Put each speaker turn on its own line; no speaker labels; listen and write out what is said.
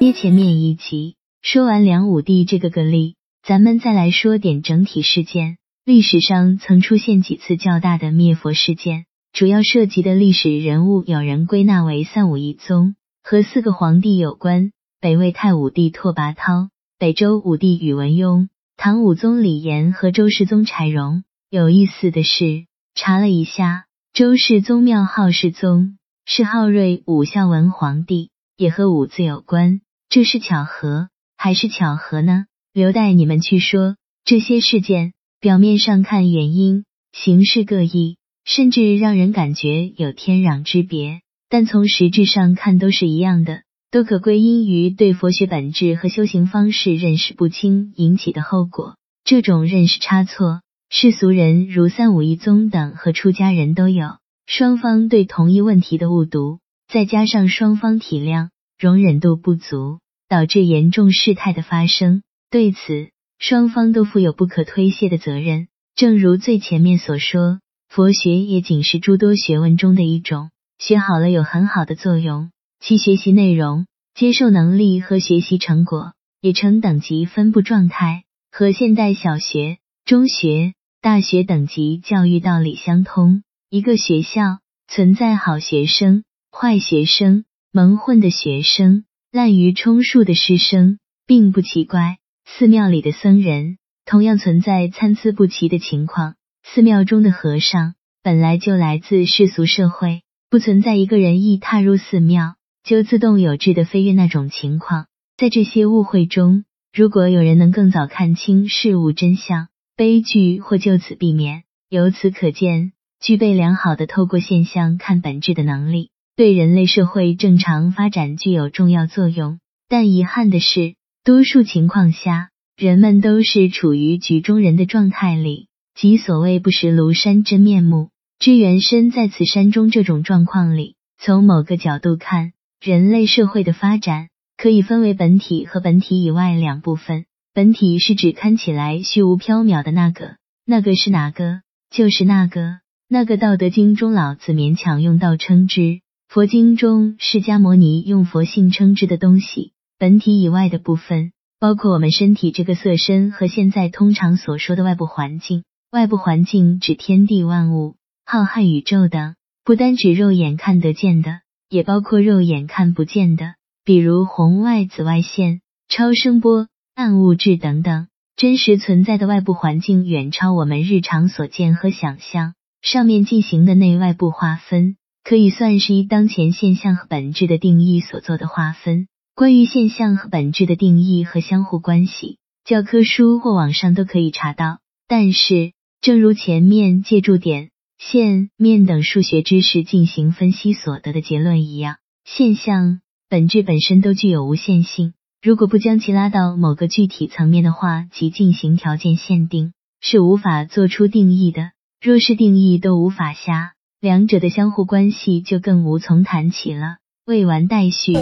接前面一集说完梁武帝这个个例，咱们再来说点整体事件。历史上曾出现几次较大的灭佛事件，主要涉及的历史人物有人归纳为三武一宗，和四个皇帝有关：北魏太武帝拓跋焘、北周武帝宇文邕、唐武宗李炎和周世宗柴荣。有意思的是，查了一下，周世宗庙号世宗，是昊睿武孝文皇帝，也和武字有关。这是巧合还是巧合呢？留待你们去说。这些事件表面上看原因形式各异，甚至让人感觉有天壤之别，但从实质上看都是一样的，都可归因于对佛学本质和修行方式认识不清引起的后果。这种认识差错。世俗人如三武一宗等和出家人都有，双方对同一问题的误读，再加上双方体谅容忍度不足，导致严重事态的发生。对此，双方都负有不可推卸的责任。正如最前面所说，佛学也仅是诸多学问中的一种，学好了有很好的作用，其学习内容、接受能力和学习成果也呈等级分布状态，和现代小学。中学、大学等级教育道理相通。一个学校存在好学生、坏学生、蒙混的学生、滥竽充数的师生，并不奇怪。寺庙里的僧人同样存在参差不齐的情况。寺庙中的和尚本来就来自世俗社会，不存在一个人一踏入寺庙就自动有志的飞跃那种情况。在这些误会中，如果有人能更早看清事物真相，悲剧或就此避免。由此可见，具备良好的透过现象看本质的能力，对人类社会正常发展具有重要作用。但遗憾的是，多数情况下，人们都是处于局中人的状态里，即所谓不识庐山真面目，知缘身在此山中这种状况里。从某个角度看，人类社会的发展可以分为本体和本体以外两部分。本体是指看起来虚无缥缈的那个，那个是哪个？就是那个，那个《道德经》中老子勉强用道称之，佛经中释迦牟尼用佛性称之的东西。本体以外的部分，包括我们身体这个色身和现在通常所说的外部环境。外部环境指天地万物、浩瀚宇宙等，不单指肉眼看得见的，也包括肉眼看不见的，比如红外、紫外线、超声波。暗物质等等，真实存在的外部环境远超我们日常所见和想象。上面进行的内外部划分，可以算是一当前现象和本质的定义所做的划分。关于现象和本质的定义和相互关系，教科书或网上都可以查到。但是，正如前面借助点、线、面等数学知识进行分析所得的结论一样，现象本质本身都具有无限性。如果不将其拉到某个具体层面的话，即进行条件限定，是无法做出定义的。若是定义都无法下，两者的相互关系就更无从谈起了。未完待续。